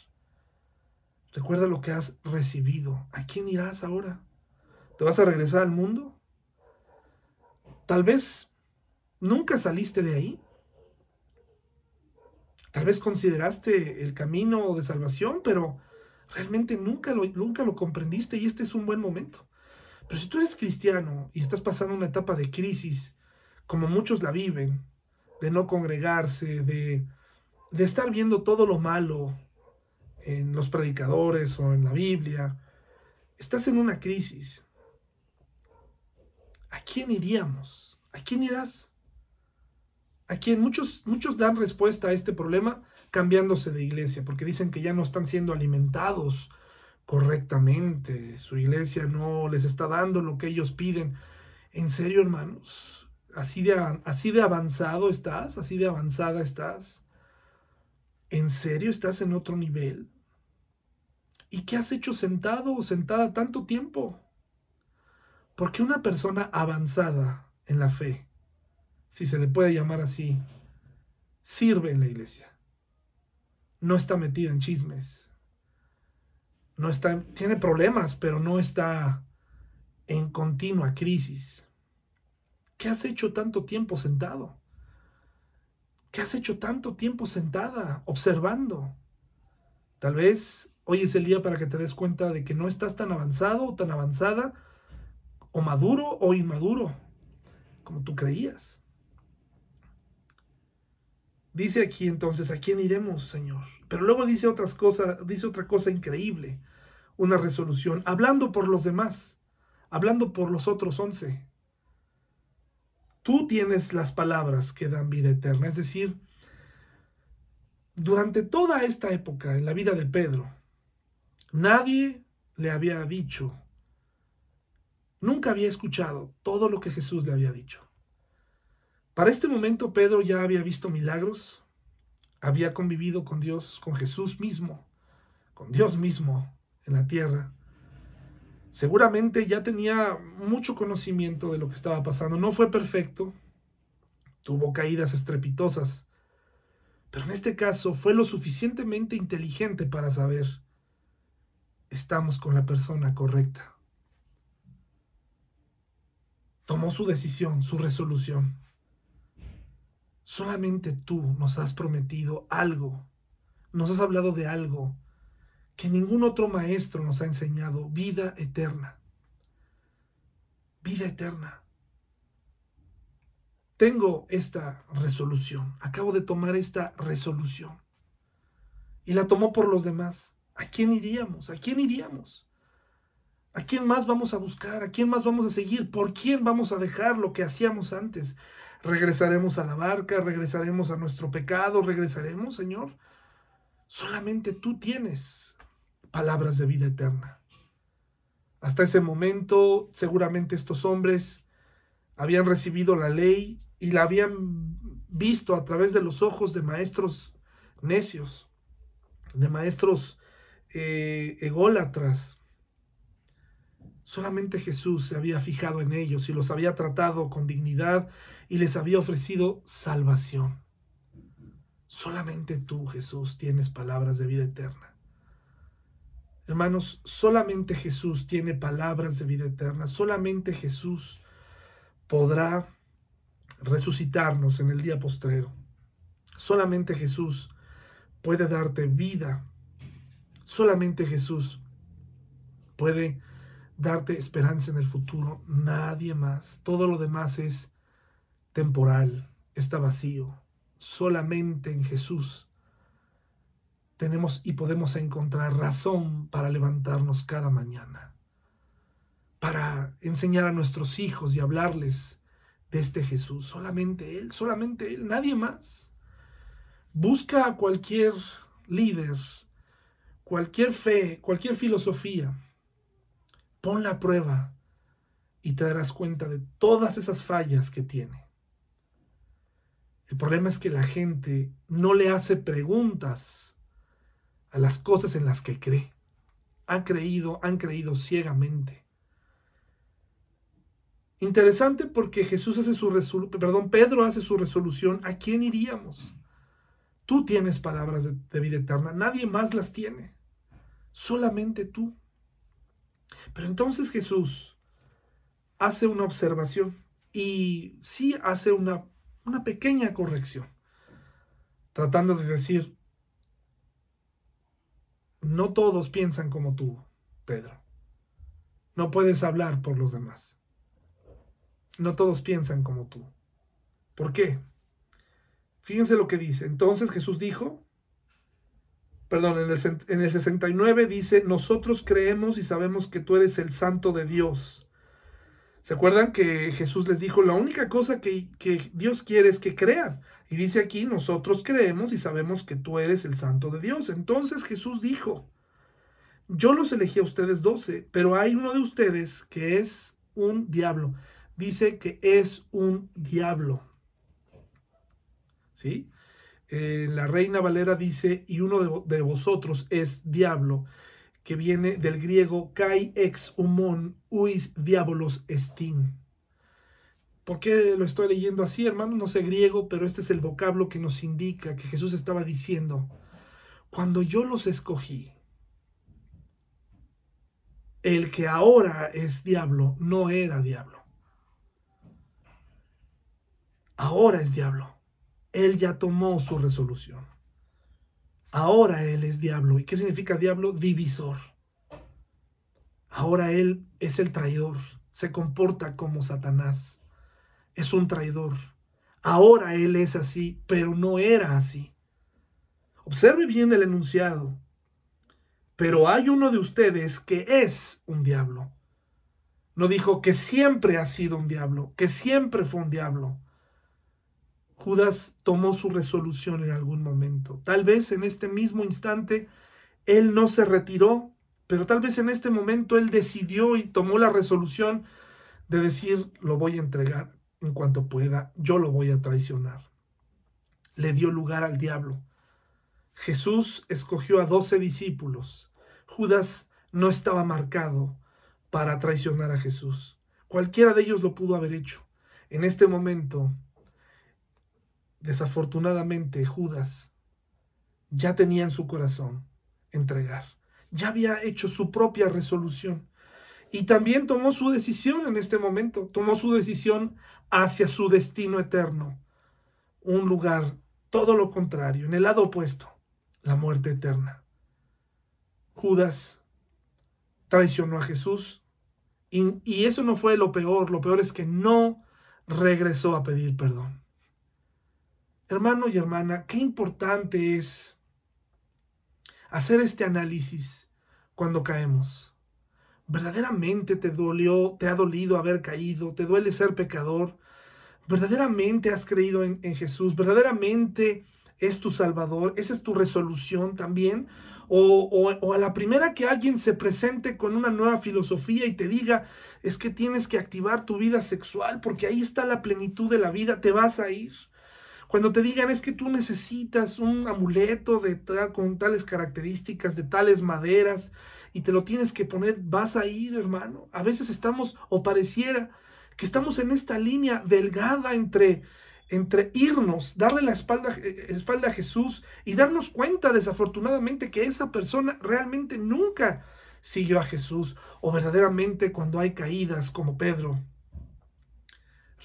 Recuerda lo que has recibido. ¿A quién irás ahora? ¿Te vas a regresar al mundo? Tal vez nunca saliste de ahí. Tal vez consideraste el camino de salvación, pero realmente nunca lo, nunca lo comprendiste y este es un buen momento. Pero si tú eres cristiano y estás pasando una etapa de crisis, como muchos la viven, de no congregarse, de, de estar viendo todo lo malo en los predicadores o en la Biblia, estás en una crisis. ¿A quién iríamos? ¿A quién irás? A quién muchos, muchos dan respuesta a este problema cambiándose de iglesia, porque dicen que ya no están siendo alimentados correctamente, su iglesia no les está dando lo que ellos piden. En serio, hermanos, así de, así de avanzado estás, así de avanzada estás. ¿En serio estás en otro nivel? ¿Y qué has hecho sentado o sentada tanto tiempo? Porque una persona avanzada en la fe, si se le puede llamar así, sirve en la iglesia. No está metida en chismes. No está, tiene problemas, pero no está en continua crisis. ¿Qué has hecho tanto tiempo sentado? ¿Qué has hecho tanto tiempo sentada, observando? Tal vez hoy es el día para que te des cuenta de que no estás tan avanzado o tan avanzada, o maduro o inmaduro, como tú creías. Dice aquí entonces, ¿a quién iremos, Señor? Pero luego dice otras cosas, dice otra cosa increíble, una resolución, hablando por los demás, hablando por los otros once. Tú tienes las palabras que dan vida eterna, es decir, durante toda esta época en la vida de Pedro, nadie le había dicho, nunca había escuchado todo lo que Jesús le había dicho. Para este momento Pedro ya había visto milagros, había convivido con Dios, con Jesús mismo, con Dios mismo en la tierra. Seguramente ya tenía mucho conocimiento de lo que estaba pasando. No fue perfecto, tuvo caídas estrepitosas, pero en este caso fue lo suficientemente inteligente para saber, estamos con la persona correcta. Tomó su decisión, su resolución. Solamente tú nos has prometido algo, nos has hablado de algo que ningún otro maestro nos ha enseñado, vida eterna. Vida eterna. Tengo esta resolución, acabo de tomar esta resolución y la tomó por los demás. ¿A quién iríamos? ¿A quién iríamos? ¿A quién más vamos a buscar? ¿A quién más vamos a seguir? ¿Por quién vamos a dejar lo que hacíamos antes? Regresaremos a la barca, regresaremos a nuestro pecado, regresaremos, Señor. Solamente tú tienes palabras de vida eterna. Hasta ese momento, seguramente estos hombres habían recibido la ley y la habían visto a través de los ojos de maestros necios, de maestros eh, ególatras, Solamente Jesús se había fijado en ellos y los había tratado con dignidad y les había ofrecido salvación. Solamente tú, Jesús, tienes palabras de vida eterna. Hermanos, solamente Jesús tiene palabras de vida eterna. Solamente Jesús podrá resucitarnos en el día postrero. Solamente Jesús puede darte vida. Solamente Jesús puede darte esperanza en el futuro, nadie más. Todo lo demás es temporal, está vacío. Solamente en Jesús tenemos y podemos encontrar razón para levantarnos cada mañana, para enseñar a nuestros hijos y hablarles de este Jesús. Solamente Él, solamente Él, nadie más. Busca a cualquier líder, cualquier fe, cualquier filosofía Pon la prueba y te darás cuenta de todas esas fallas que tiene. El problema es que la gente no le hace preguntas a las cosas en las que cree. Han creído, han creído ciegamente. Interesante porque Jesús hace su resolución, perdón, Pedro hace su resolución. ¿A quién iríamos? Tú tienes palabras de vida eterna, nadie más las tiene. Solamente tú. Pero entonces Jesús hace una observación y sí hace una, una pequeña corrección, tratando de decir, no todos piensan como tú, Pedro. No puedes hablar por los demás. No todos piensan como tú. ¿Por qué? Fíjense lo que dice. Entonces Jesús dijo, perdón, en el, en el 69 dice, nosotros creemos y sabemos que tú eres el santo de Dios. ¿Se acuerdan que Jesús les dijo, la única cosa que, que, Dios quiere es que crean? Y dice aquí, nosotros creemos y sabemos que tú eres el santo de Dios. Entonces Jesús dijo, yo los elegí a ustedes doce, pero hay uno de ustedes que es un diablo. dice que es un diablo. ¿Sí? Eh, la reina Valera dice, y uno de, vosotros es diablo, que viene del griego kai ex humon uis diabolos estin. ¿Por qué lo estoy leyendo así, hermano? No sé griego, pero este es el vocablo que nos indica que Jesús estaba diciendo, cuando yo los escogí, el que ahora es diablo no era diablo. Ahora es diablo. Él ya tomó su resolución. Ahora Él es diablo. ¿Y qué significa diablo? Divisor. Ahora Él es el traidor. Se comporta como Satanás. Es un traidor. Ahora Él es así, pero no era así. Observe bien el enunciado pero hay uno de ustedes que es un diablo. No dijo que siempre ha sido un diablo, que siempre fue un diablo. Judas tomó su resolución en algún momento. Tal vez en este mismo instante él no se retiró, pero tal vez en este momento él decidió y tomó la resolución de decir, lo voy a entregar en cuanto pueda, yo lo voy a traicionar. Le dio lugar al diablo. Jesús escogió a doce discípulos. Judas no estaba marcado para traicionar a Jesús. Cualquiera de ellos lo pudo haber hecho. En este momento, desafortunadamente, Judas ya tenía en su corazón entregar. Ya había hecho su propia resolución. Y también tomó su decisión en este momento. Tomó su decisión hacia su destino eterno. Un lugar todo lo contrario, en el lado opuesto la muerte eterna. Judas traicionó a Jesús y, eso no fue lo peor, lo peor es que no regresó a pedir perdón. Hermano y hermana, qué importante es hacer este análisis cuando caemos. ¿Verdaderamente te dolió, te ha dolido haber caído? ¿Te duele ser pecador? ¿Verdaderamente has creído en, Jesús? ¿Verdaderamente es tu Salvador, esa es tu resolución también. O, a la primera que alguien se presente con una nueva filosofía y te diga, es que tienes que activar tu vida sexual porque ahí está la plenitud de la vida, te vas a ir. Cuando te digan es que tú necesitas un amuleto de con tales características, de tales maderas, y te lo tienes que poner, vas a ir, hermano. A veces estamos, o pareciera, que estamos en esta línea delgada entre entre irnos, darle la espalda, eh, espalda a Jesús y darnos cuenta desafortunadamente que esa persona realmente nunca siguió a Jesús o verdaderamente cuando hay caídas como Pedro,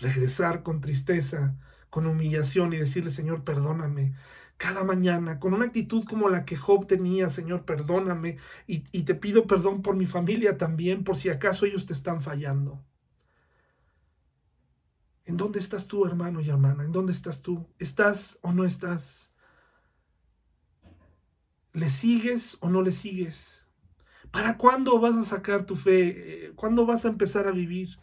regresar con tristeza, con humillación y decirle, Señor, perdóname. Cada mañana, con una actitud como la que Job tenía, Señor, perdóname y, y te pido perdón por mi familia también, por si acaso ellos te están fallando. ¿En dónde estás tú, hermano y hermana? ¿En dónde estás tú? ¿Estás o no estás? ¿Le sigues o no le sigues? ¿Para cuándo vas a sacar tu fe? ¿Cuándo vas a empezar a vivir?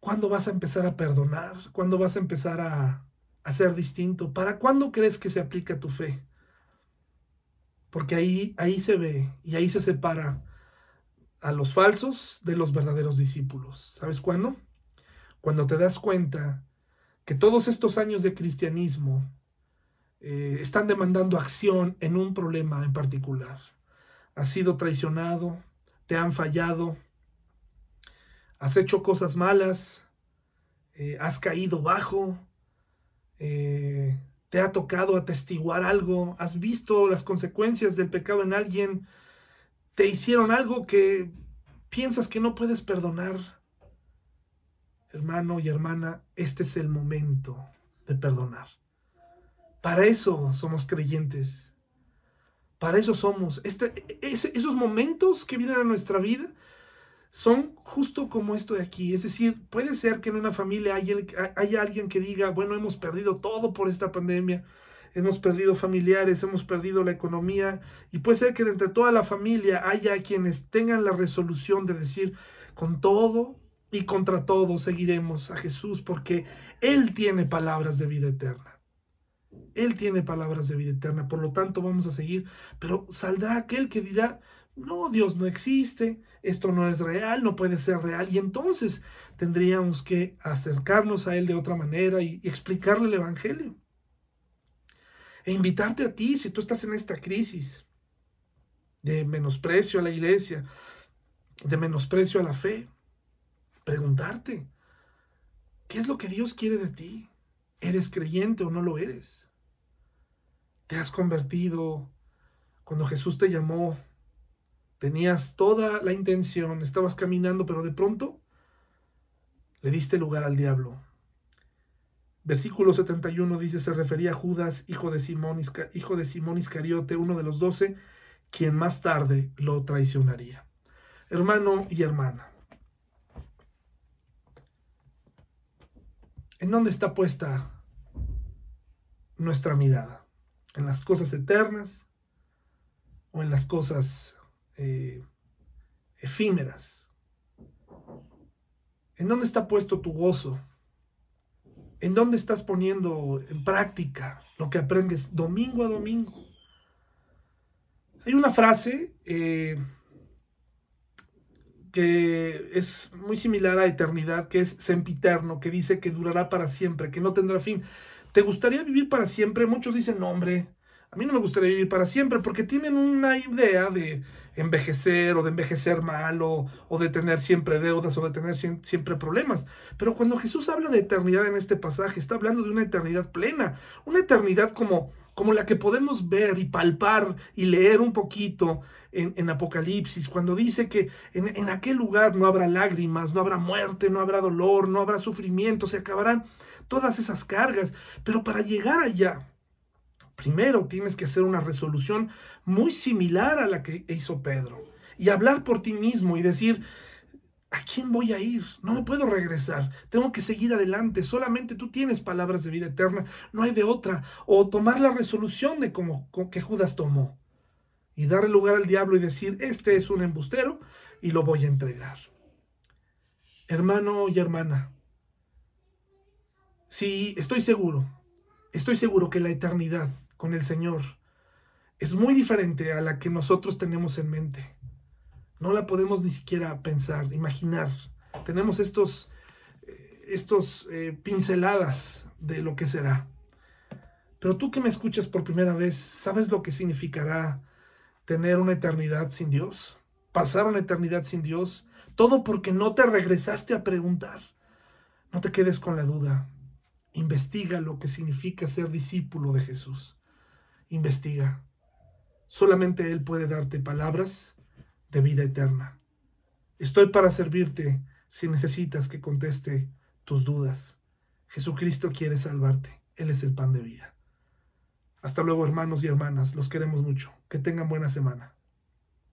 ¿Cuándo vas a empezar a perdonar? ¿Cuándo vas a empezar a, a ser distinto? ¿Para cuándo crees que se aplica tu fe? Porque ahí, ahí se ve y ahí se separa a los falsos de los verdaderos discípulos. ¿Sabes cuándo? cuando te das cuenta que todos estos años de cristianismo eh, están demandando acción en un problema en particular. Has sido traicionado, te han fallado, has hecho cosas malas, eh, has caído bajo, eh, te ha tocado atestiguar algo, has visto las consecuencias del pecado en alguien, te hicieron algo que piensas que no puedes perdonar hermano y hermana, este es el momento de perdonar. Para eso somos creyentes. Para eso somos. Este, esos momentos que vienen a nuestra vida son justo como esto de aquí. Es decir, puede ser que en una familia haya, haya alguien que diga, bueno, hemos perdido todo por esta pandemia. Hemos perdido familiares, hemos perdido la economía. Y puede ser que entre toda la familia haya quienes tengan la resolución de decir, con todo, y contra todo seguiremos a Jesús porque Él tiene palabras de vida eterna. Él tiene palabras de vida eterna, por lo tanto vamos a seguir, pero saldrá aquel que dirá, no, Dios no existe, esto no es real, no puede ser real. Y entonces tendríamos que acercarnos a Él de otra manera y, explicarle el Evangelio. E invitarte a ti, si tú estás en esta crisis de menosprecio a la iglesia, de menosprecio a la fe, preguntarte, ¿qué es lo que Dios quiere de ti? ¿Eres creyente o no lo eres? ¿Te has convertido cuando Jesús te llamó Tenías toda la intención, estabas caminando, pero de pronto le diste lugar al diablo. Versículo 71 dice, se refería a Judas, hijo de Simón, hijo de Simón Iscariote, uno de los doce, quien más tarde lo traicionaría. Hermano y hermana, ¿en dónde está puesta nuestra mirada? ¿En las cosas eternas o en las cosas eh, efímeras. ¿En dónde está puesto tu gozo? ¿En dónde estás poniendo en práctica lo que aprendes domingo a domingo? Hay una frase eh, que es muy similar a eternidad, que es sempiterno, que dice que durará para siempre, que no tendrá fin. ¿Te gustaría vivir para siempre? Muchos dicen, no, hombre, a mí no me gustaría vivir para siempre porque tienen una idea de envejecer o de envejecer mal o, de tener siempre deudas o de tener siempre problemas. Pero cuando Jesús habla de eternidad en este pasaje, está hablando de una eternidad plena, una eternidad como, como la que podemos ver y palpar y leer un poquito en, Apocalipsis, cuando dice que en, en aquel lugar no habrá lágrimas, no habrá muerte, no habrá dolor, no habrá sufrimiento, se acabarán todas esas cargas. Pero para llegar allá, Primero tienes que hacer una resolución muy similar a la que hizo Pedro y hablar por ti mismo y decir, ¿a quién voy a ir? No me puedo regresar, tengo que seguir adelante, solamente tú tienes palabras de vida eterna, no hay de otra. O tomar la resolución de como que Judas tomó y darle lugar al diablo y decir, este es un embustero y lo voy a entregar. Hermano y hermana, sí, estoy seguro, estoy seguro que la eternidad con el Señor es muy diferente a la que nosotros tenemos en mente. No la podemos ni siquiera pensar, imaginar. Tenemos estos, eh, estos eh, pinceladas de lo que será. Pero tú que me escuchas por primera vez, ¿sabes lo que significará tener una eternidad sin Dios? Pasar una eternidad sin Dios. Todo porque no te regresaste a preguntar. No te quedes con la duda. Investiga lo que significa ser discípulo de Jesús investiga. Solamente Él puede darte palabras de vida eterna. Estoy para servirte si necesitas que conteste tus dudas. Jesucristo quiere salvarte. Él es el pan de vida. Hasta luego hermanos y hermanas. Los queremos mucho. Que tengan buena semana.